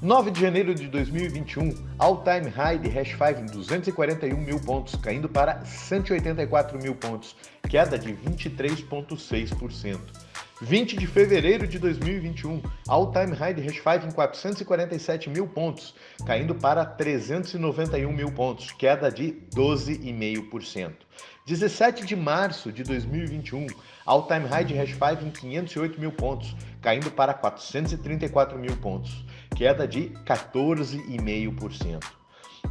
9 de janeiro de 2021, all-time high de Hash 5 em 241 mil pontos, caindo para 184 mil pontos, queda de 23,6%. 20 de fevereiro de 2021, all-time high de Hash 5 em 447 mil pontos, caindo para 391 mil pontos, queda de 12,5%. 17 de março de 2021, all-time high de Hash 5 em 508 mil pontos, caindo para 434 mil pontos queda de 14,5%.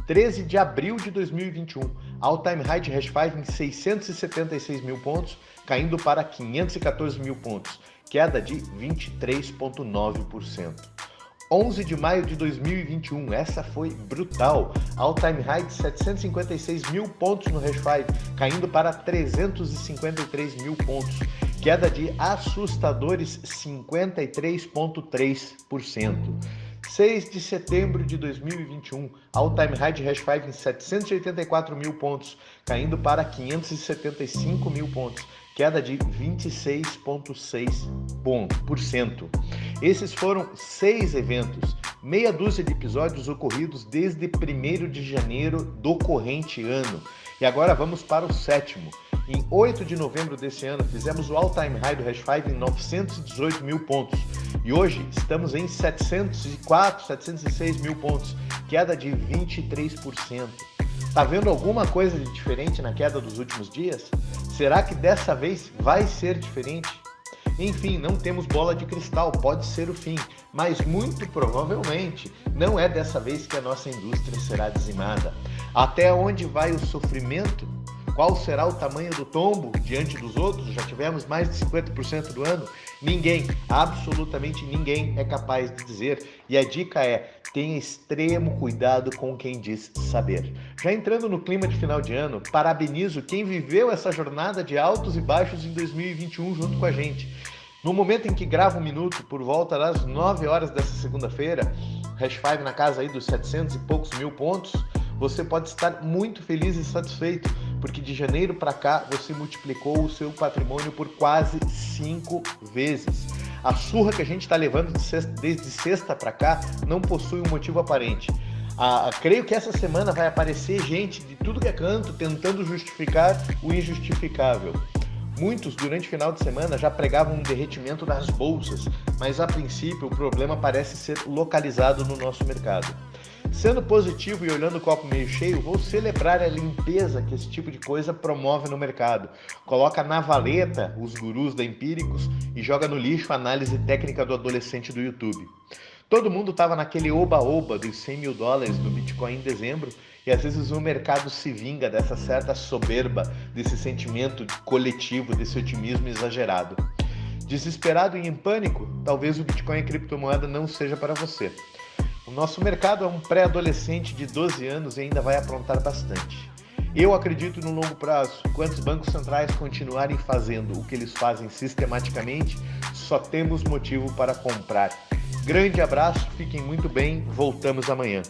13 de abril de 2021, all-time high de Hash 5 em 676 mil pontos, caindo para 514 mil pontos, queda de 23,9%. 11 de maio de 2021, essa foi brutal. All-time high de 756 mil pontos no Hash 5, caindo para 353 mil pontos, queda de assustadores 53,3%. 6 de setembro de 2021, all-time high de Hash 5 em 784 mil pontos, caindo para 575 mil pontos, queda de 26,6%. Esses foram seis eventos, meia dúzia de episódios ocorridos desde 1 de janeiro do corrente ano. E agora vamos para o sétimo. Em 8 de novembro desse ano, fizemos o all-time high do Hash 5 em 918 mil pontos. E hoje estamos em 704, 706 mil pontos, queda de 23%. Tá vendo alguma coisa de diferente na queda dos últimos dias? Será que dessa vez vai ser diferente? Enfim, não temos bola de cristal, pode ser o fim, mas muito provavelmente não é dessa vez que a nossa indústria será dizimada. Até onde vai o sofrimento? Qual será o tamanho do tombo diante dos outros? Já tivemos mais de 50% do ano? Ninguém, absolutamente ninguém é capaz de dizer. E a dica é: tenha extremo cuidado com quem diz saber. Já entrando no clima de final de ano, parabenizo quem viveu essa jornada de altos e baixos em 2021 junto com a gente. No momento em que gravo um minuto, por volta das 9 horas dessa segunda-feira, Hash 5 na casa aí dos 700 e poucos mil pontos, você pode estar muito feliz e satisfeito, porque de janeiro para cá você multiplicou o seu patrimônio por quase cinco vezes. A surra que a gente está levando de sexta, desde sexta para cá não possui um motivo aparente. Ah, creio que essa semana vai aparecer gente de tudo que é canto tentando justificar o injustificável. Muitos, durante o final de semana, já pregavam um derretimento das bolsas, mas a princípio o problema parece ser localizado no nosso mercado. Sendo positivo e olhando o copo meio cheio, vou celebrar a limpeza que esse tipo de coisa promove no mercado. Coloca na valeta os gurus da Empíricos e joga no lixo a análise técnica do adolescente do YouTube. Todo mundo estava naquele oba-oba dos 100 mil dólares do Bitcoin em dezembro e às vezes o mercado se vinga dessa certa soberba, desse sentimento coletivo, desse otimismo exagerado. Desesperado e em pânico, talvez o Bitcoin e a criptomoeda não seja para você. O nosso mercado é um pré-adolescente de 12 anos e ainda vai aprontar bastante. Eu acredito no longo prazo. Quando os bancos centrais continuarem fazendo o que eles fazem sistematicamente, só temos motivo para comprar. Grande abraço, fiquem muito bem, voltamos amanhã.